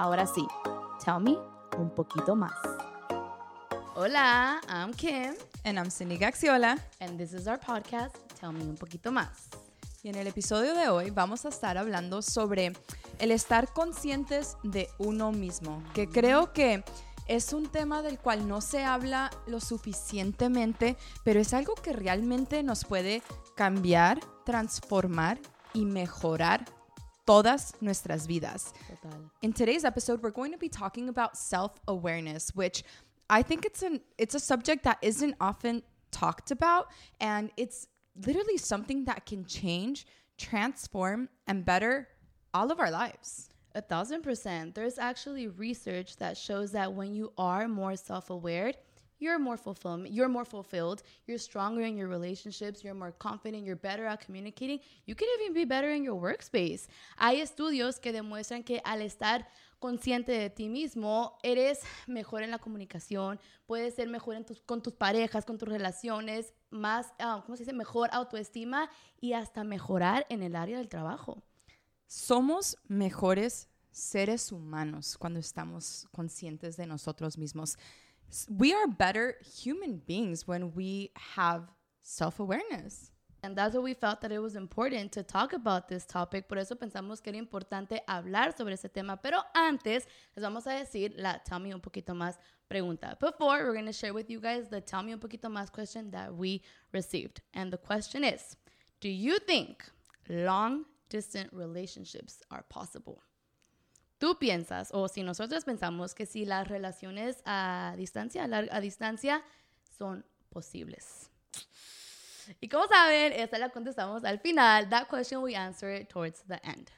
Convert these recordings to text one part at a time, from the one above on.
Ahora sí, tell me un poquito más. Hola, I'm Kim. And I'm Cindy Gaxiola. And this is our podcast, Tell Me Un Poquito Más. Y en el episodio de hoy vamos a estar hablando sobre el estar conscientes de uno mismo, que creo que es un tema del cual no se habla lo suficientemente, pero es algo que realmente nos puede cambiar, transformar y mejorar todas nuestras vidas. Total. In today's episode, we're going to be talking about self-awareness, which I think it's an it's a subject that isn't often talked about and it's literally something that can change, transform and better all of our lives. A thousand percent. There's actually research that shows that when you are more self-aware, you're more fulfilled. You're more fulfilled. You're stronger in your relationships. You're more confident. You're better at communicating. You can even be better in your workspace. Hay estudios que demuestran que al estar consciente de ti mismo, eres mejor en la comunicación, puedes ser mejor en tus, con tus parejas, con tus relaciones, más, uh, ¿cómo se dice? Mejor autoestima y hasta mejorar en el área del trabajo. Somos mejores seres humanos cuando estamos conscientes de nosotros mismos. We are better human beings when we have self-awareness. And that's why we felt that it was important to talk about this topic. Por eso pensamos que era importante hablar sobre ese tema. Pero antes, les vamos a decir la Tell Me Un Poquito Más pregunta. Before, we're going to share with you guys the Tell Me Un Poquito Más question that we received. And the question is, do you think long distant relationships are possible? Tú piensas, o si nosotros pensamos que si las relaciones a distancia, a, larga, a distancia, son posibles. Y como saben, esta la contestamos al final. That question we answer it towards the end.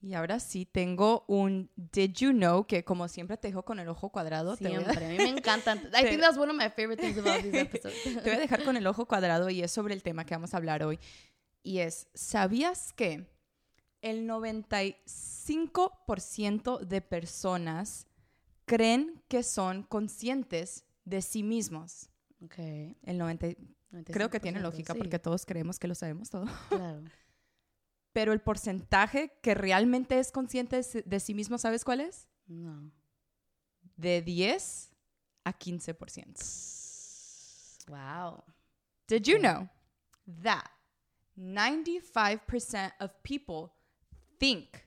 Y ahora sí tengo un Did you know que como siempre te dejo con el ojo cuadrado. Siempre, a... a mí me encantan. I think that's one of my favorite things about these episodes. te voy a dejar con el ojo cuadrado y es sobre el tema que vamos a hablar hoy. Y es, ¿sabías que el 95% de personas creen que son conscientes de sí mismos? Okay. El 90 Creo que tiene lógica sí. porque todos creemos que lo sabemos todo. Claro. Pero el porcentaje que realmente es consciente de sí mismo, ¿sabes cuál es? No. De 10 a 15%. Wow. Did you know that 95% of people think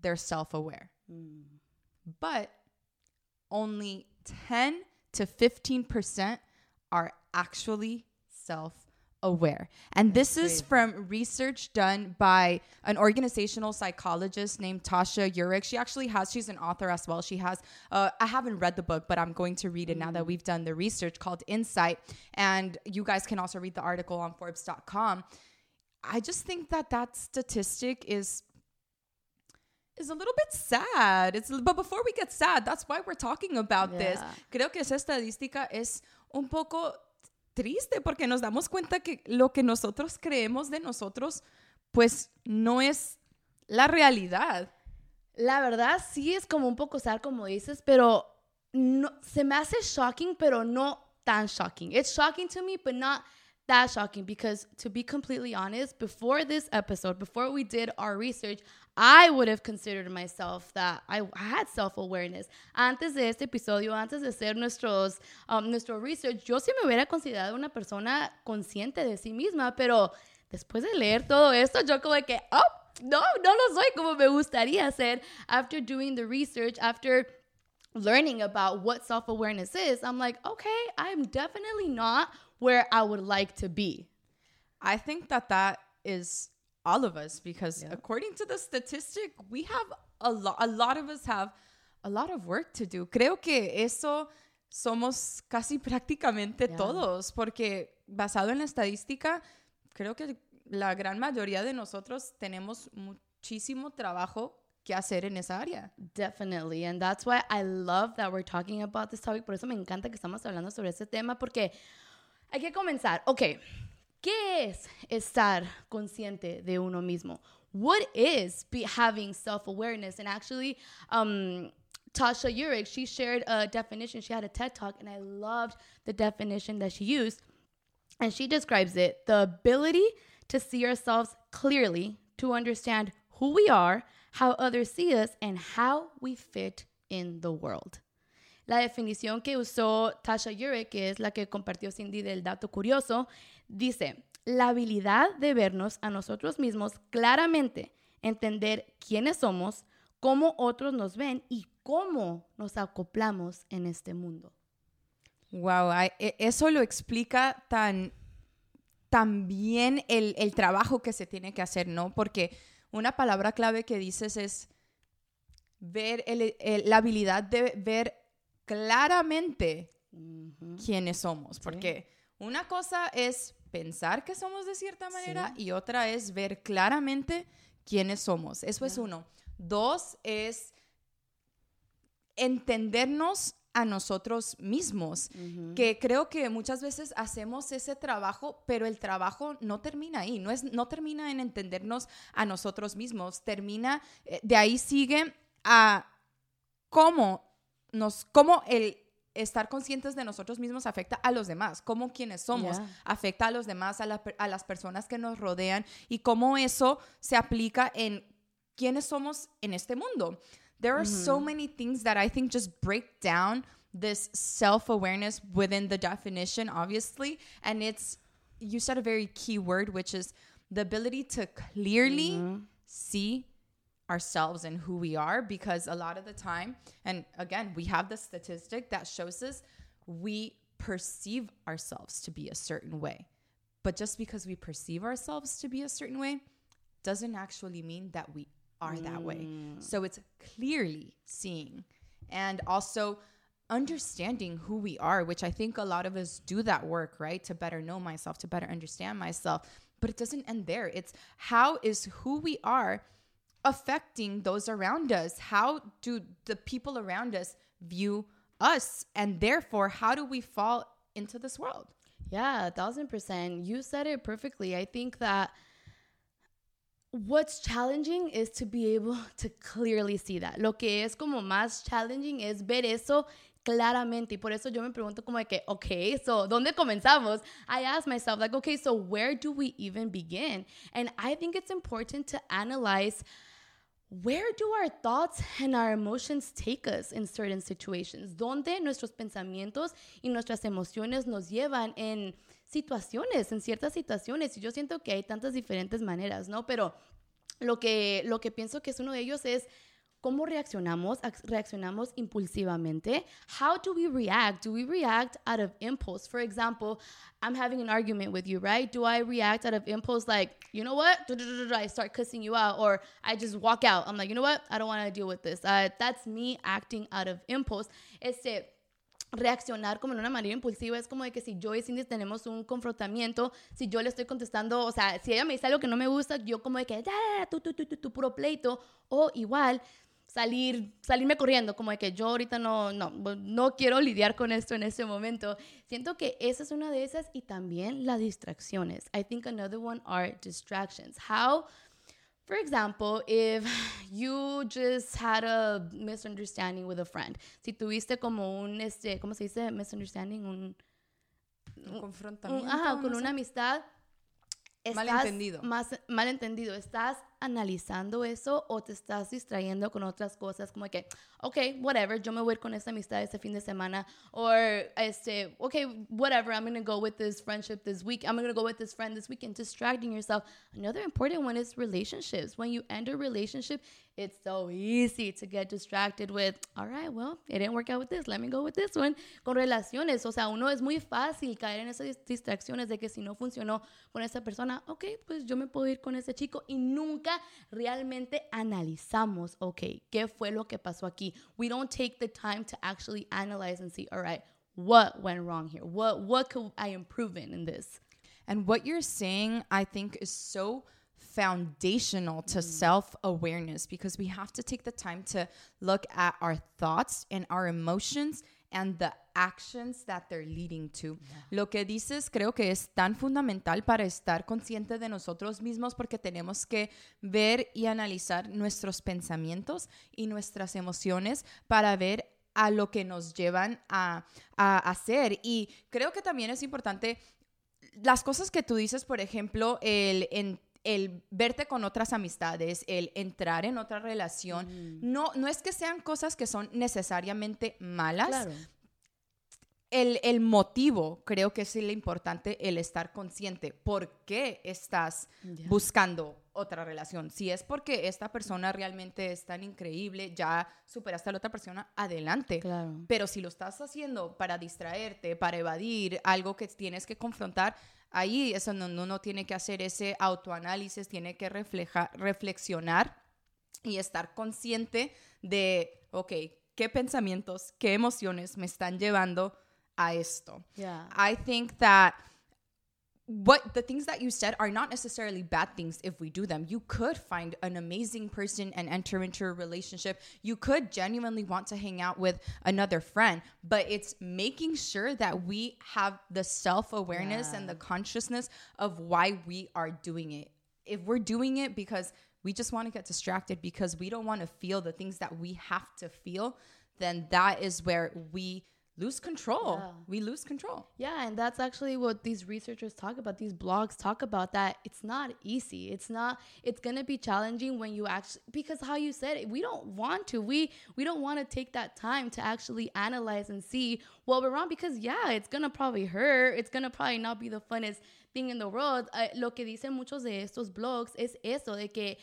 they're self-aware? Mm. But only 10 to 15% are actually self aware. And That's this is from research done by an organizational psychologist named Tasha Urich. She actually has, she's an author as well. She has, uh, I haven't read the book, but I'm going to read it mm. now that we've done the research called Insight. And you guys can also read the article on Forbes.com. I just think that that statistic is is a little bit sad. It's but before we get sad, that's why we're talking about Yeah. this. Creo que esa estadística es un poco triste porque nos damos cuenta que lo que nosotros creemos de nosotros pues no es la realidad. La verdad sí es como un poco sad como dices, pero no, se me hace shocking, pero no tan shocking. It's shocking to me, but not that shocking because to be completely honest, before this episode, before we did our research, I would have considered myself that I had self-awareness. Antes de este episodio, antes de hacer nuestros, um, nuestro research, yo sí me hubiera considerado una persona consciente de sí misma, pero después de leer todo esto, yo como que, oh, no, no lo soy como me gustaría ser. After doing the research, after learning about what self-awareness is, I'm like, okay, I'm definitely not where I would like to be. I think that that is all of us because Yeah. according to the statistic, we have a lot a lot of us have a lot of work to do. Creo que eso somos casi prácticamente Yeah. todos porque basado en la estadística, creo que la gran mayoría de nosotros tenemos muchísimo trabajo que hacer en esa área. Definitely. And that's why I love that we're talking about this topic. Por eso me encanta que estamos hablando sobre este tema porque hay que comenzar. Ok, ¿qué es estar consciente de uno mismo? What is be having self-awareness? And actually, um, Tasha Urich, she shared a definition. She had a TED Talk, and I loved the definition that she used. And she describes it the ability to see ourselves clearly, to understand who we are how others see us, and how we fit in the world. La definición que usó Tasha Urek, que es la que compartió Cindy del dato curioso, dice, la habilidad de vernos a nosotros mismos claramente, entender quiénes somos, cómo otros nos ven y cómo nos acoplamos en este mundo. Wow, e, eso lo explica tan, tan bien el, el, trabajo que se tiene que hacer, ¿no? Porque una palabra clave que dices es ver la habilidad de ver claramente quiénes somos. Porque una cosa es pensar que somos de cierta manera y otra es ver claramente quiénes somos. Eso es uno. Dos es entendernos a nosotros mismos, que creo que muchas veces hacemos ese trabajo, pero el trabajo no termina ahí, no, es, no termina en entendernos a nosotros mismos, termina, eh, de ahí sigue a cómo nos, cómo el estar conscientes de nosotros mismos afecta a los demás, cómo quienes somos afecta a los demás, a, a, las personas que nos rodean y cómo eso se aplica en quiénes somos en este mundo. There are so many things that I think just break down this self awareness within the definition, obviously. And it's, you said a very key word, which is the ability to clearly see ourselves and who we are because a lot of the time and again we have the statistic that shows us we perceive ourselves to be a certain way but just because we perceive ourselves to be a certain way doesn't actually mean that we are mm. that way mm. so it's clearly seeing and also understanding who we are which i think a lot of us do that work right to better know myself to better understand myself but it doesn't end there it's how is who we are affecting those around us? How do the people around us view us? And therefore, how do we fall into this world? Yeah, a thousand percent. You said it perfectly. I think that what's challenging is to be able to clearly see that. Lo que es como más challenging es ver eso claramente. Y por eso yo me pregunto como de que, okay, so, ¿dónde comenzamos? I ask myself, like, okay, so where do we even begin? And I think it's important to analyze where do our thoughts and our emotions take us in certain situations? ¿Dónde nuestros pensamientos y nuestras emociones nos llevan en situaciones, en ciertas situaciones? Y yo siento que hay tantas diferentes maneras, ¿no? Pero lo que, lo que pienso que es uno de ellos es ¿Cómo reaccionamos? ¿Reaccionamos impulsivamente? How do we react? Do we react out of impulse? For example, I'm having an argument with you, right? Do I react out of impulse like, you know what? I start cussing you out or I just walk out. I'm like, you know what? I don't want to deal with this. Uh, that's me acting out of impulse. Este, reaccionar como en una manera impulsiva es como de que si yo y Cindy tenemos un confrontamiento, si yo le estoy contestando, o sea, si ella me dice algo que no me gusta, yo como de que, ya, puro pleito, o igual, salir, salirme corriendo, como de que yo ahorita no, no, no quiero lidiar con esto en este momento. Siento que esa es una de esas y también las distracciones. I think another one are distractions. How, for example, if you just had a misunderstanding with a friend, si tuviste como un, este, ¿cómo se dice? Misunderstanding, un... Un confrontamiento. ajá, con una amistad. Estás malentendido. Más malentendido. Estás analizando eso o te estás distrayendo con otras cosas como que, ok, whatever, yo me voy con esta amistad este fin de semana o este, ok, whatever, I'm going to go with this friendship this week, I'm going to go with this friend this weekend, distracting yourself. Another important one is relationships. When you end a relationship, it's so easy to get distracted with, all right, well, it didn't work out with this, let me go with this one. Con relaciones, o sea, uno es muy fácil caer en esas distracciones de que si no funcionó con esa persona, ok, pues yo me puedo ir con ese chico y nunca realmente analizamos, ok, ¿qué fue lo que pasó aquí? We don't take the time to actually analyze and see, all right, what went wrong here? What, what could I improve in, in this? And what you're saying, I think, is so foundational to mm. self awareness because we have to take the time to look at our thoughts and our emotions and the actions that they're leading to. Lo que dices creo que es tan fundamental para estar consciente de nosotros mismos porque tenemos que ver y analizar nuestros pensamientos y nuestras emociones para ver a lo que nos llevan a, a hacer. Y creo que también es importante las cosas que tú dices, por ejemplo, el el verte con otras amistades, el entrar en otra relación, no, no es que sean cosas que son necesariamente malas. Claro. El, el motivo, creo que es lo importante, el estar consciente. ¿Por qué estás buscando otra relación? Si es porque esta persona realmente es tan increíble, ya superaste a la otra persona, adelante. Claro. Pero si lo estás haciendo para distraerte, para evadir algo que tienes que confrontar, ahí es donde uno tiene que hacer ese autoanálisis, tiene que reflejar, reflexionar y estar consciente de, ok, qué pensamientos, qué emociones me están llevando a esto. Yeah. I think that what the things that you said are not necessarily bad things if we do them. You could find an amazing person and enter into a relationship. You could genuinely want to hang out with another friend, but it's making sure that we have the self awareness and the consciousness of why we are doing it. If we're doing it because we just want to get distracted because we don't want to feel the things that we have to feel, then that is where we lose control. Yeah. We lose control. Yeah, and that's actually what these researchers talk about. These blogs talk about that it's not easy. It's not. It's gonna be challenging when you actually because how you said it. We don't want to. We we don't want to take that time to actually analyze and see what we're wrong because yeah, it's gonna probably hurt. It's gonna probably not be the funnest thing in the world. Uh, lo que dicen muchos de estos blogs es eso de que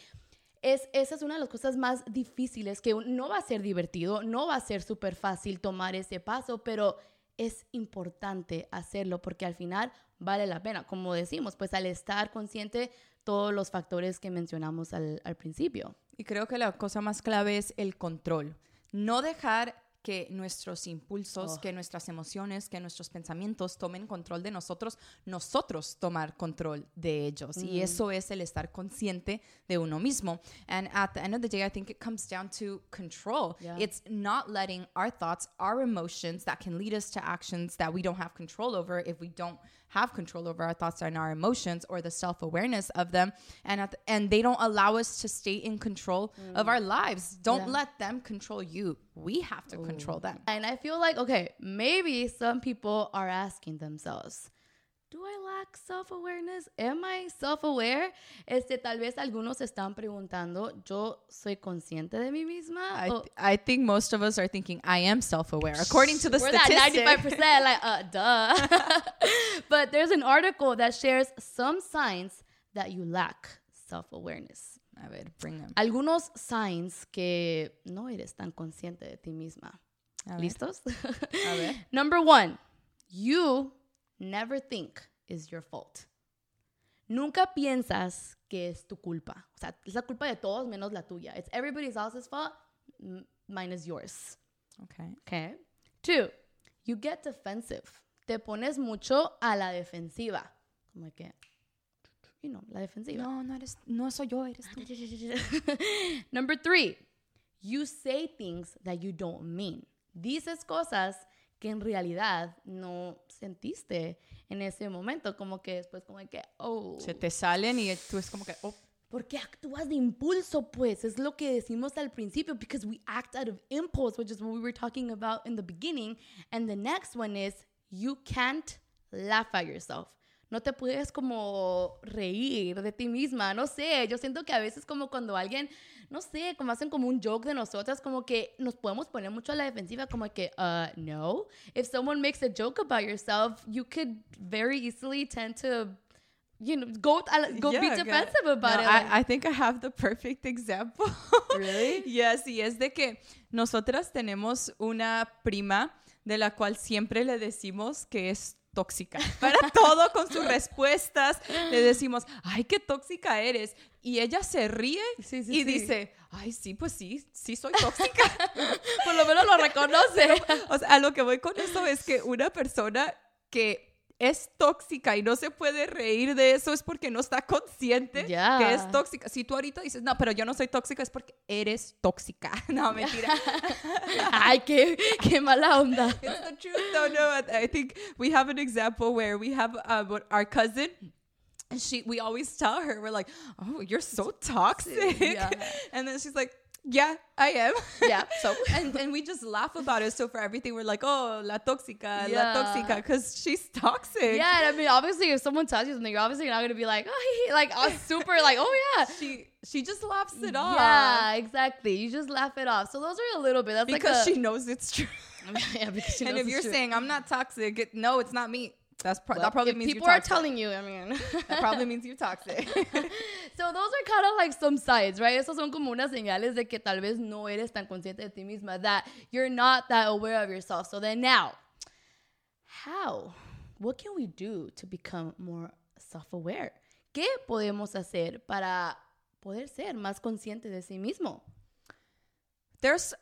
es, esa es una de las cosas más difíciles, que no va a ser divertido, no va a ser súper fácil tomar ese paso, pero es importante hacerlo porque al final vale la pena. Como decimos, pues al estar consciente todos los factores que mencionamos al, al principio. Y creo que la cosa más clave es el control. No dejar que nuestros impulsos, Oh. que nuestras emociones, que nuestros pensamientos tomen control de nosotros, nosotros tomar control de ellos. Y mm. eso es el estar consciente de uno mismo. And at the end of the day, I think it comes down to control. Yeah. It's not letting our thoughts, our emotions that can lead us to actions that we don't have control over if we don't have control over our thoughts and our emotions or the self-awareness of them and at the, and they don't allow us to stay in control of mm. our lives don't Yeah. let them control you we have to control them And I feel like, okay, maybe some people are asking themselves, do I lack self-awareness? Am I self-aware? Este, tal vez algunos están preguntando, ¿yo soy consciente de mí misma? I think most of us are thinking I am self-aware according to the We're that statistics 95%, like, uh, duh. but there's an article that shares some signs that you lack self-awareness. A ver bring them Algunos signs que no eres tan consciente de ti misma. A. ¿Listos? A ver. Number one, you never think is your fault. Nunca piensas que es tu culpa. O sea, es la culpa de todos menos la tuya. It's everybody else's fault m- minus yours. okay Okay. Two, you get defensive. Te pones mucho a la defensiva. Como que, you know, la defensiva. no no eres no soy yo eres tú Number three, you say things that you don't mean. Dices cosas que en realidad no sentiste en ese momento, como que después como que, oh, se te salen y tú es como que oh ¿por qué actúas de impulso? Pues es lo que decimos al principio, because we act out of impulse, which is what we were talking about in the beginning. And the next one is, you can't laugh at yourself. No te puedes como reír de ti misma, no sé, yo siento que a veces como cuando alguien, no sé, como hacen como un joke de nosotras, como que nos podemos poner mucho a la defensiva, como que, uh, no. If someone makes a joke about yourself, you could very easily tend to, you know, go, go be defensive about No, it. I, I think I have the perfect example. Really? yes, y es de que nosotras tenemos una prima de la cual siempre le decimos que es tóxica. Para todo con sus respuestas le decimos, ay, qué tóxica eres. Y ella se ríe Sí, sí, y sí. dice, ay, sí, pues sí, sí soy tóxica. Por lo menos lo reconoce. o sea, a lo que voy con eso es que una persona que es tóxica y no se puede reír de eso es porque no está consciente Ya. que es tóxica. Si tú ahorita dices, no, pero yo no soy tóxica, es porque eres tóxica. No, mentira. Ay, qué, qué mala onda. it's the truth. No, no. I think we have an example where we have uh, what- our cousin. And she, we always tell her, we're like, oh, you're so toxic. Yeah. And then she's like, Yeah, I am. Yeah. So and, and we just laugh about it. So for everything, we're like, oh, la tóxica, Yeah. la tóxica, because she's toxic. yeah, and I mean, obviously, if someone tells you something, you're obviously not gonna be like, oh, like, uh, super, like, oh yeah. She she just laughs it off. Yeah, exactly. You just laugh it off. So those are a little bit. That's Because like a, she knows it's true. yeah, because she knows and if you're true. saying I'm not toxic, it, no, it's not me. That's pro- Well, that probably means people are telling you. I mean, that probably means you're toxic. so those are kind of like some signs, right? Esos son como unas señales de que tal vez no eres tan consciente de ti misma, that you're not that aware of yourself. So then now, how? What can we do to become more self-aware? ¿Qué podemos hacer para poder ser más consciente de sí mismo? There's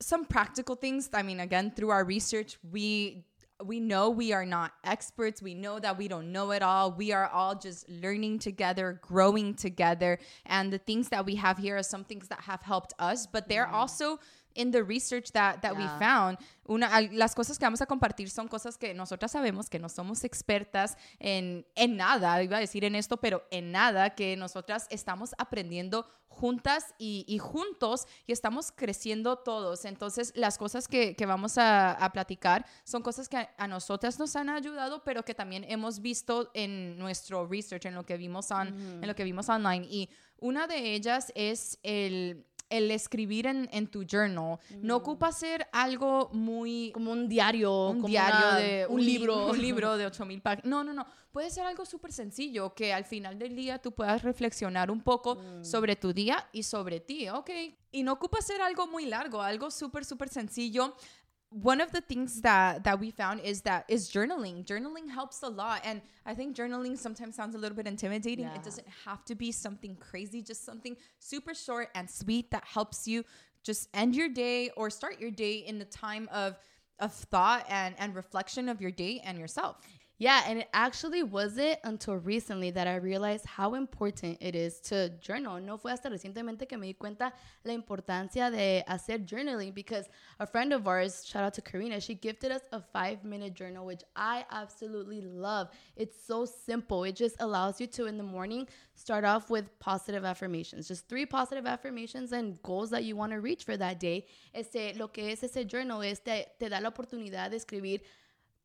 some practical things. I mean, again, through our research, we we know we are not experts. We know that we don't know it all. We are all just learning together, growing together. And the things that we have here are some things that have helped us, but they're also in the research that, that we Yeah. found. Una, las cosas que vamos a compartir son cosas que nosotras sabemos que no somos expertas en, en nada, iba a decir en esto, pero en nada, que nosotras estamos aprendiendo juntas y, y juntos y estamos creciendo todos. Entonces, las cosas que, que vamos a, a platicar son cosas que a, a nosotras nos han ayudado, pero que también hemos visto en nuestro research, en lo que vimos, on- en lo que vimos online. Y una de ellas es el, el escribir en, en tu journal. No ocupa ser algo muy Como un diario, un como diario una- de un li- libro. un libro de 8000 páginas. No, no, no. Puede ser algo súper sencillo que al final del día tú puedas reflexionar un poco sobre tu día y sobre ti, ¿ok? Y no ocupa ser algo muy largo, algo súper, súper sencillo. One of the things that that we found is that is journaling. Journaling helps a lot, and I think journaling sometimes sounds a little bit intimidating. Yeah. It doesn't have to be something crazy, just something super short and sweet that helps you just end your day or start your day in the time of of thought and and reflection of your day and yourself. Yeah, and it actually wasn't until recently that I realized how important it is to journal. No fue hasta recientemente que me di cuenta la importancia de hacer journaling because a friend of ours, shout out to Karina, she gifted us a five minute journal, which I absolutely love. It's so simple. It just allows you to, in the morning, start off with positive affirmations, just three positive affirmations and goals that you want to reach for that day. Este, lo que es ese journal es te, te da la oportunidad de escribir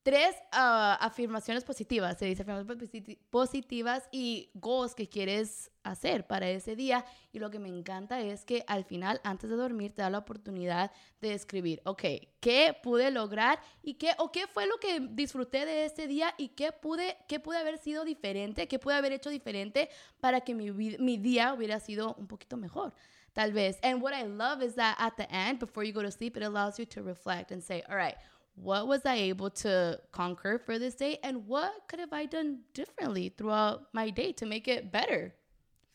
tres ah, afirmaciones positivas, se dice afirmaciones positi- positivas y goals que quieres hacer para ese día. Y lo que me encanta es que al final, antes de dormir, te da la oportunidad de escribir, ok, ¿qué pude lograr? ¿Y qué, o qué fue lo que disfruté de este día? ¿Y qué pude, qué pude haber sido diferente? ¿Qué pude haber hecho diferente para que mi, mi día hubiera sido un poquito mejor? Tal vez. And what I love is that at the end, before you go to sleep, it allows you to reflect and say, all right, what was I able to conquer for this day? And what could have I done differently throughout my day to make it better?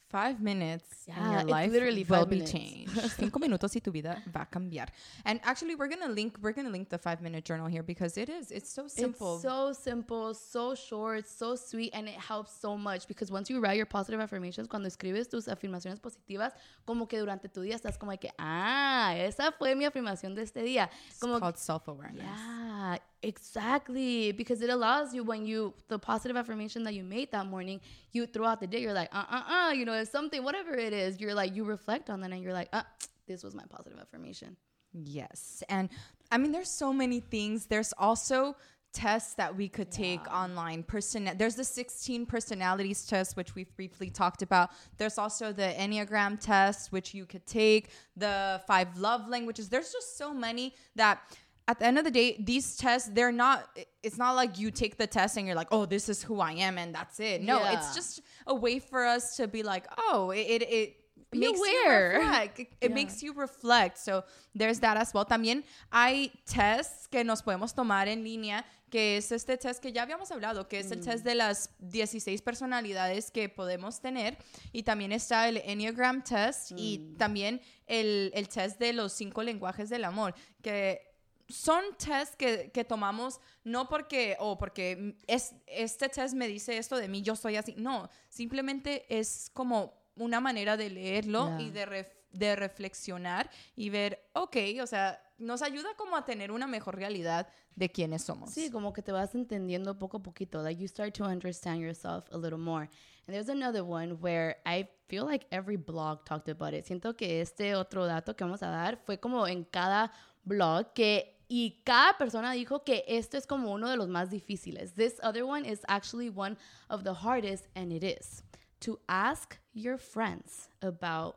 Five minutes Yeah, and your it's life literally will be changed. Cinco minutos y tu vida va a cambiar. And actually, we're gonna link we're gonna link the five minute journal here because it is it's so simple. It's so simple, so short, so sweet, and it helps so much because once you write your positive affirmations, cuando escribes tus afirmaciones positivas, como que durante tu día estás como que, ah, esa fue mi afirmación de este día. it's Como called self awareness. Yeah, exactly. Because it allows you when you the positive affirmation that you made that morning, you throughout the day you're like, uh uh uh, you know, it's something, whatever it is, you're like you reflect on that and you're like, uh, this was my positive affirmation. Yes. And I mean, there's so many things. There's also tests that we could take online. Person, there's the 16 personalities test, which we've briefly talked about. There's also the Enneagram test, which you could take. The five love languages. There's just so many that. At the end of the day, these tests, they're not, it's not like you take the test and you're like, oh, this is who I am and that's it. No, Yeah. it's just a way for us to be like, oh, it, it, makes aware. you reflect. It, Yeah. makes you reflect. So there's that as well. También hay tests que nos podemos tomar en línea, que es este test que ya habíamos hablado, que es el test de las 16 personalidades que podemos tener. Y también está el Enneagram test y también el, el test de los cinco lenguajes del amor, que son tests que, que tomamos no porque, o porque es, este test me dice esto de mí, yo soy así. No, simplemente es como una manera de leerlo Yeah. y de, ref- de reflexionar y ver, ok, o sea, nos ayuda como a tener una mejor realidad de quiénes somos. Sí, como que te vas entendiendo poco a poquito. Like you start to understand yourself a little more. And there's another one where I feel like every blog talked about it. Siento que este otro dato que vamos a dar fue como en cada blog que y cada persona dijo que esto es como uno de los más difíciles. This other one is actually one of the hardest and it is to ask your friends about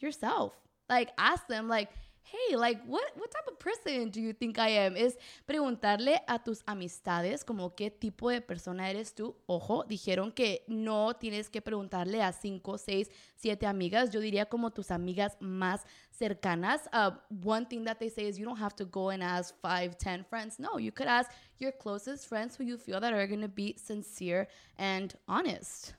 yourself. Like ask them like hey, like, what, what type of person do you think I am? Es preguntarle a tus amistades como qué tipo de persona eres tú. Ojo, dijeron que no tienes que preguntarle a cinco, seis, siete amigas. Yo diría como tus amigas más cercanas. Uh, one thing that they say is you don't have to go and ask five, ten friends. No, you could ask your closest friends who you feel that are going to be sincere and honest.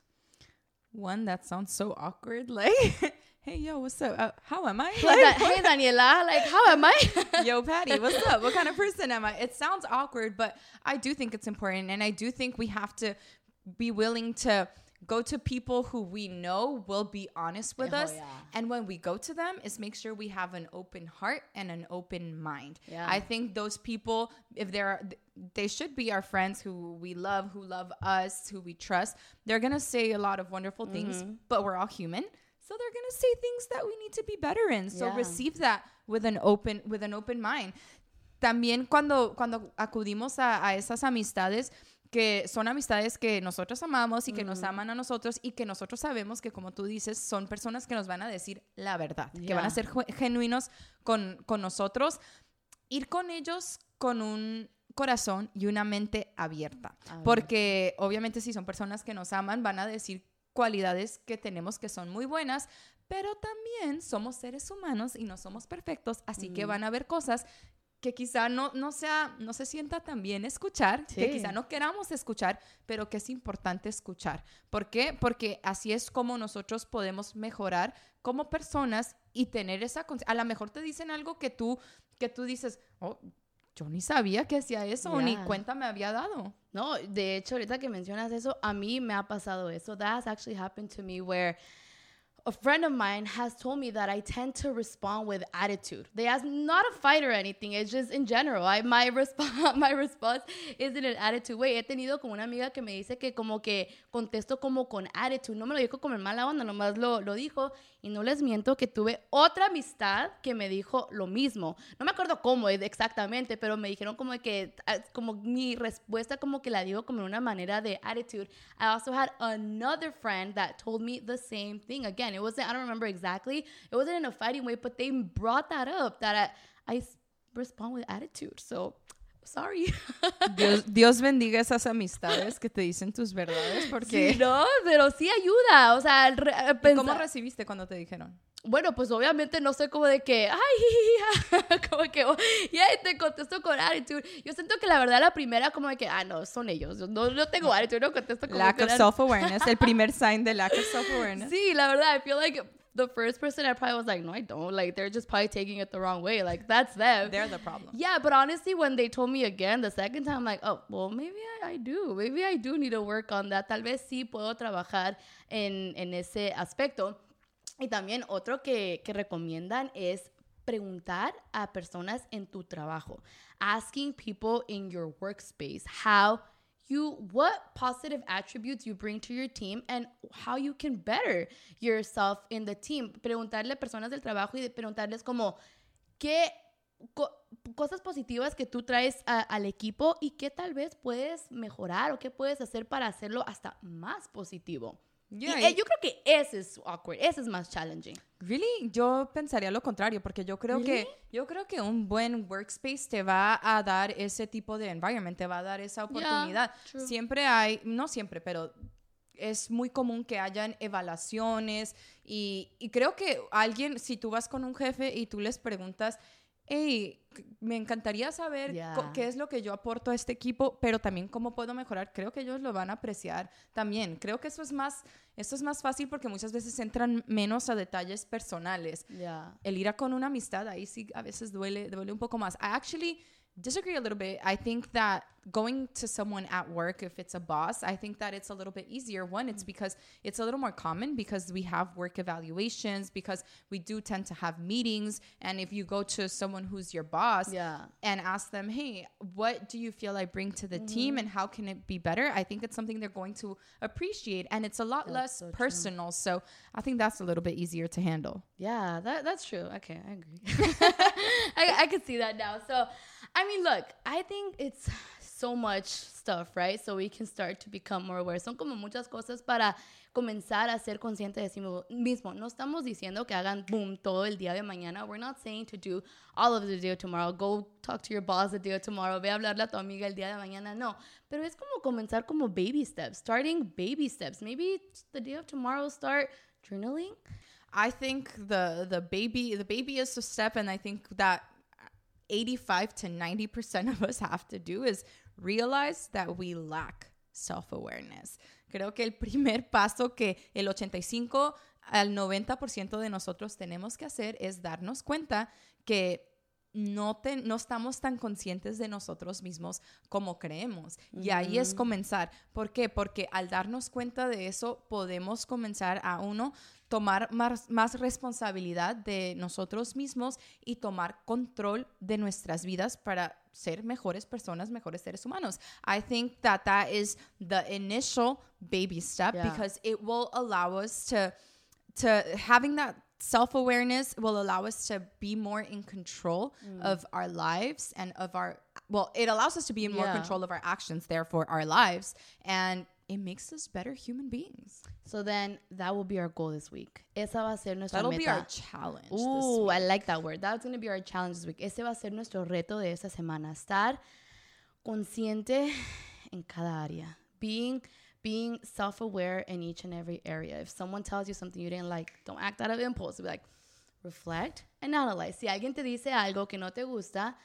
One that sounds so awkward, like hey yo what's up? Uh, how am i? Hey, da- hey daniela like how am i? Yo patty what's up? What kind of person am i? It sounds awkward but i do think it's important and i do think we have to be willing to go to people who we know will be honest with Oh, us yeah. and when we go to them is make sure we have an open heart and an open mind. Yeah. i think those people if they're they should be our friends who we love who love us who we trust. They're gonna say a lot of wonderful things Mm-hmm. but we're all human so they're gonna say things that we need to be better in so Yeah. receive that with an open with an open mind también cuando, cuando acudimos a, a esas amistades que son amistades que nosotros amamos y que nos aman a nosotros y que nosotros sabemos que, como tú dices, son personas que nos van a decir la verdad, que van a ser genuinos con, con nosotros, ir con ellos con un corazón y una mente abierta. Abierta. Porque obviamente si son personas que nos aman, van a decir cualidades que tenemos que son muy buenas, pero también somos seres humanos y no somos perfectos, así que van a haber cosas que quizá no, no, sea, no se sienta tan bien escuchar, que quizá no queramos escuchar, pero que es importante escuchar. ¿Por qué? Porque así es como nosotros podemos mejorar como personas y tener esa... A lo mejor te dicen algo que tú, que tú dices, oh, yo ni sabía que hacía eso, o ni Yeah. cuenta me había dado. No, de hecho, ahorita que mencionas eso, a mí me ha pasado eso. That has actually happened to me where a friend of mine has told me that I tend to respond with attitude. They ask not a fight or anything. It's just in general. I, my response my response is in an attitude way. He tenido como una amiga que me dice que como que contesto como con attitude. No me lo dijo como en mala onda, nomás lo, lo dijo. Y no les miento que tuve otra amistad que me dijo lo mismo. No me acuerdo cómo exactamente, pero me dijeron como que, ah, como mi respuesta como que la digo como en una manera de attitude. I also had another friend that told me the same thing. Again, it wasn't, I don't remember exactly. It wasn't in a fighting way, but they brought that up that I, I respond with attitude. So, sorry. Dios, Dios bendiga esas amistades que te dicen tus verdades, porque... Sí, no, pero sí ayuda. O sea, re- ¿Y ¿Cómo recibiste cuando te dijeron? Bueno, pues obviamente no soy como de que, ay, como que, oh, ya te contesto con attitude. Yo siento que la verdad la primera como de que, ah, no, son ellos. Yo No, no tengo attitude, no contesto como Lack con of self-awareness, el primer sign de lack of self-awareness. Sí, la verdad, I feel like the first person I probably was like, no, I don't. Like, they're just probably taking it the wrong way. Like, that's them. They're the problem. Yeah, but honestly, when they told me again the second time, I'm like, oh, well, maybe I, I do. Maybe I do need to work on that. Tal vez sí puedo trabajar en, en ese aspecto. Y también otro que, recomiendan es preguntar a personas en tu trabajo. Asking people in your workspace how you what positive attributes you bring to your team and how you can better yourself in the team. Preguntarle a personas del trabajo y preguntarles como qué co- cosas positivas que tú traes a- al equipo y qué tal vez puedes mejorar o qué puedes hacer para hacerlo hasta más positivo. Yeah, y, eh, yo creo que ese es awkward, ese es más challenging. Really, yo pensaría lo contrario, porque yo creo que yo creo que un buen workspace te va a dar ese tipo de environment, te va a dar esa oportunidad. siempre hay, no siempre, pero es muy común que hayan evaluaciones y, y creo que alguien, si tú vas con un jefe y tú les preguntas, hey, me encantaría saber Yeah. qué es lo que yo aporto a este equipo, pero también cómo puedo mejorar. Creo que ellos lo van a apreciar también. Creo que eso es más, esto es más fácil porque muchas veces entran menos a detalles personales. Yeah. El ir a con una amistad, ahí sí a veces duele, duele un poco más. I actually disagree a little bit. I think that going to someone at work, if it's a boss, I think that it's a little bit easier. One, it's because it's a little more common because we have work evaluations, because we do tend to have meetings. And if you go to someone who's your boss Yeah. and ask them, hey, what do you feel I bring to the team Mm-hmm. and how can it be better? I think it's something they're going to appreciate and it's a lot That's less so true. personal. So I think that's a little bit easier to handle. Yeah, that that's true. Okay, I agree. I, I could see that now. So, I mean, look, I think it's so much stuff, right? So we can start to become more aware. Son como muchas cosas para comenzar a ser consciente de sí mismo-. No estamos diciendo que hagan boom todo el día de mañana. We're not saying to do all of the day tomorrow. Go talk to your boss the day of tomorrow. Ve a hablarle a tu amiga el día de mañana. No. Pero es como comenzar como baby steps. Starting baby steps. Maybe the day of tomorrow start journaling. I think the the baby the baby is a step, and I think that eighty five to ninety percent of us have to do is realize that we lack self awareness. Creo que el primer paso que el 85 al 90% de nosotros tenemos que hacer es darnos cuenta que no, te- no estamos tan conscientes de nosotros mismos como creemos. Y ahí es comenzar. ¿Por qué? Porque al darnos cuenta de eso, podemos comenzar a uno tomar más, más responsabilidad de nosotros mismos y tomar control de nuestras vidas para ser mejores personas, mejores seres humanos. I think that that is the initial baby step Yeah. because it will allow us to to having that self-awareness will allow us to be more in control Mm. of our lives and of our well it allows us to be in more Yeah. control of our actions therefore our lives and it makes us better human beings So then that will be our goal this week. Esa va a ser nuestra that'll meta. be our challenge Ooh. I like that word. That's going to be our challenge this week. Ese va a ser nuestro reto de esta semana. Estar consciente en cada área. Being being self-aware in each and every area. If someone tells you something you didn't like, don't act out of impulse. Be like, reflect and analyze. Si alguien te dice algo que no te gusta,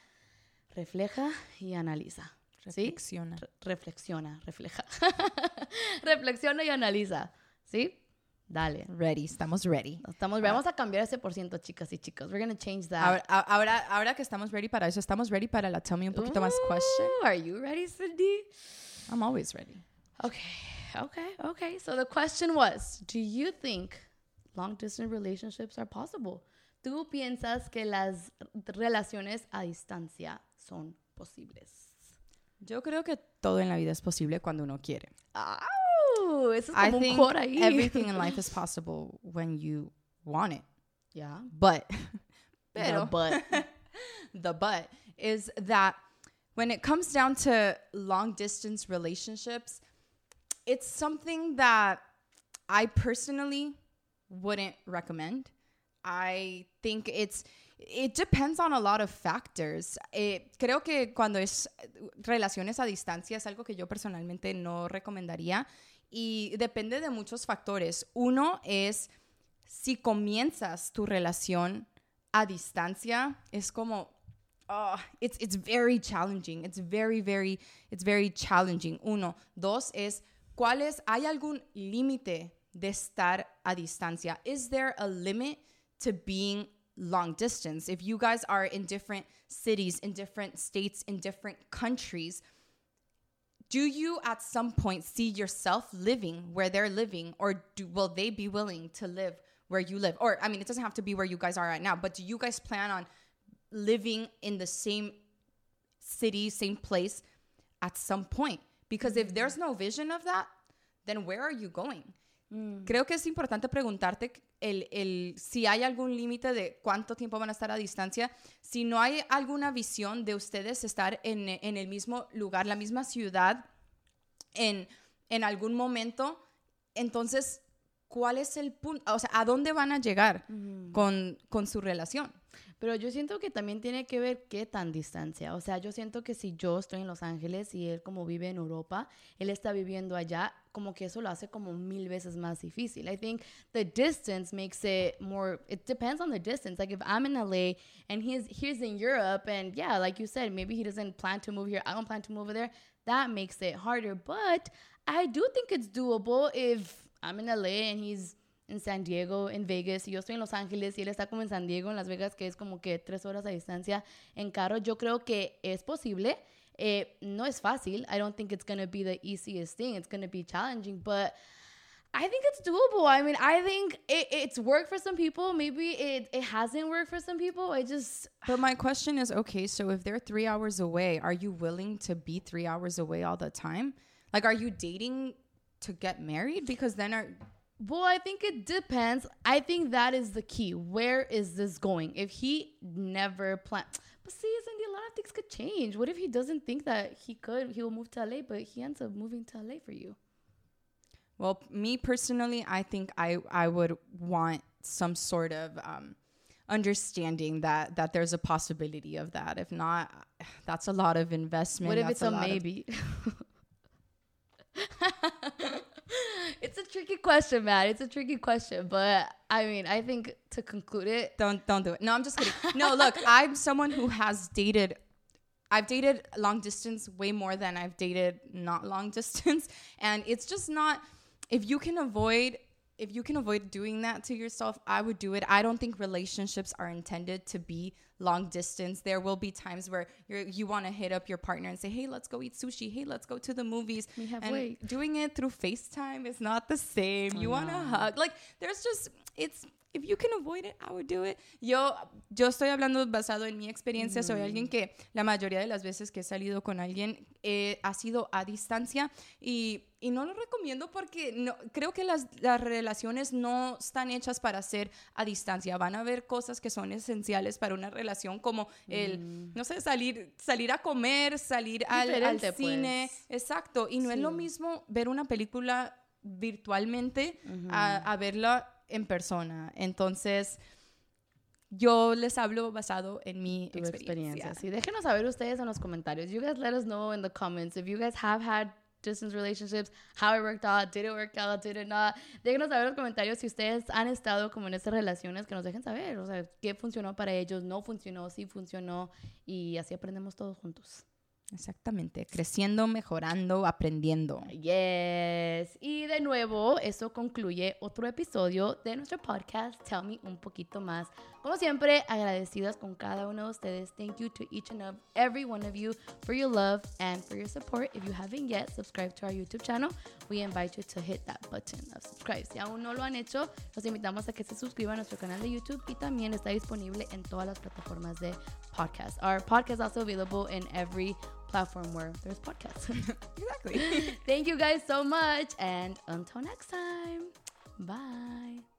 refleja y analiza. ¿Sí? Reflexiona. Re- reflexiona, refleja. reflexiona y analiza. ¿Sí? Dale. ready estamos ready Estamos, vamos a cambiar ese por ciento, chicas y chicos. We're gonna change that. ahora, ahora, ahora que estamos ready para eso, estamos ready para la tell me un poquito más question. Ooh, Are you ready, Cindy? I'm always ready. Okay, okay, okay. So the question was, do you think long distance relationships are possible? ¿Tú piensas que las relaciones a distancia son posibles? Yo creo que todo en la vida es posible cuando uno quiere. ¡Au! Eso es I como un think ahí. everything in life is possible when you want it. Yeah. But, Pero, pero, but the but is that when it comes down to long distance relationships, it's something that I personally wouldn't recommend. I think it's it depends on a lot of factors. Eh, creo que cuando es relaciones a distancia es algo que yo personalmente no recomendaría y depende de muchos factores. Uno es si comienzas tu relación a distancia, es como oh, it's it's very challenging. It's very very it's very challenging. Uno, dos es ¿cuál es hay algún límite de estar a distancia? Is there a limit to being long distance? If you guys are in different cities, in different states, in different countries, do you at some point see yourself living where they're living? Or do will they be willing to live where you live? Or i mean it doesn't have to be where you guys are right now but do you guys plan on living in the same city same place at some point? Because if there's no vision of that then where are you going? Mm. Creo que es importante preguntarte el, el, si hay algún límite de cuánto tiempo van a estar a distancia. Si no hay alguna visión de ustedes estar en, en el mismo lugar, la misma ciudad, en, en algún momento, entonces, ¿cuál es el punto? O sea, ¿a dónde van a llegar con, con su relación? Pero yo siento que también tiene que ver qué tan distancia. O sea, yo siento que si yo estoy en Los Ángeles y él como vive en Europa, él está viviendo allá, como que eso lo hace como mil veces más difícil. I think the distance makes it more, it depends on the distance. Like if I'm in LA and he's, he's in Europe and yeah, like you said, maybe he doesn't plan to move here. I don't plan to move over there. That makes it harder. But I do think it's doable if I'm in LA and he's en San Diego, en Vegas, y yo estoy en Los Ángeles y él está como en San Diego, en Las Vegas, que es como que tres horas a distancia en carro, yo creo que es posible. Eh, no es fácil. I don't think it's going to be the easiest thing. It's going to be challenging, but I think it's doable. I mean, I think it, it's worked for some people. Maybe it, it hasn't worked for some people. I just. But my question is okay, so if they're three hours away, are you willing to be three hours away all the time? Like, are you dating to get married? Because then are. Well, I think it depends. I think that is the key. Where is this going? If he never planned. But see, Cindy, a lot of things could change. What if he doesn't think that he could? He will move to LA, but he ends up moving to LA for you. Well, me personally, I think I I would want some sort of um, understanding that that there's a possibility of that. If not, that's a lot of investment. What if that's it's a, maybe? it's a tricky question, man. It's a tricky question, but I mean, I think to conclude it, don't don't do it. No, I'm just kidding. no, look, I'm someone who has dated. I've dated long distance way more than I've dated not long distance, and it's just not. If you can avoid if you can avoid doing that to yourself, I would do it. I don't think relationships are intended to be long distance. There will be times where you you want to hit up your partner and say, "Hey, let's go eat sushi. Hey, let's go to the movies." We have and weight. doing it through FaceTime is not the same. you want to hug. Like there's just it's if you can avoid it, I would do it. Yo yo estoy hablando basado en mi experiencia. Soy alguien que la mayoría de las veces que he salido con alguien eh, ha sido a distancia y y no lo recomiendo porque no, creo que las, las, relaciones no están hechas para ser a distancia. Van a haber cosas que son esenciales para una relación como el, mm. no sé, salir, salir a comer, salir al, al, cine. Pues. Exacto. Y no sí. es lo mismo ver una película virtualmente uh -huh. a, a verla en persona. Entonces yo les hablo basado en mi tu experiencia. experiencia. Sí, déjenos saber ustedes en los comentarios. You guys let us know in the comments if you guys have had distance relationships, how it worked out, did it work out, did it not. Déjenos saber en los comentarios si ustedes han estado como en estas relaciones, que nos dejen saber, o sea, qué funcionó para ellos, no funcionó, sí funcionó, y así aprendemos todos juntos. Exactamente, creciendo, mejorando, aprendiendo. Yes. Y de nuevo, eso concluye otro episodio de nuestro podcast, Tell Me un poquito más. Como siempre, agradecidas con cada uno de ustedes. Thank you to each and of every one of you for your love and for your support. If you haven't yet subscribed to our YouTube channel, we invite you to hit that button of subscribe. Si aún no lo han hecho, los invitamos a que se suscriban a nuestro canal de YouTube y también está disponible en todas las plataformas de podcast. Our podcast is also available in every platform where there's podcasts. exactly. Thank you guys so much and until next time. Bye.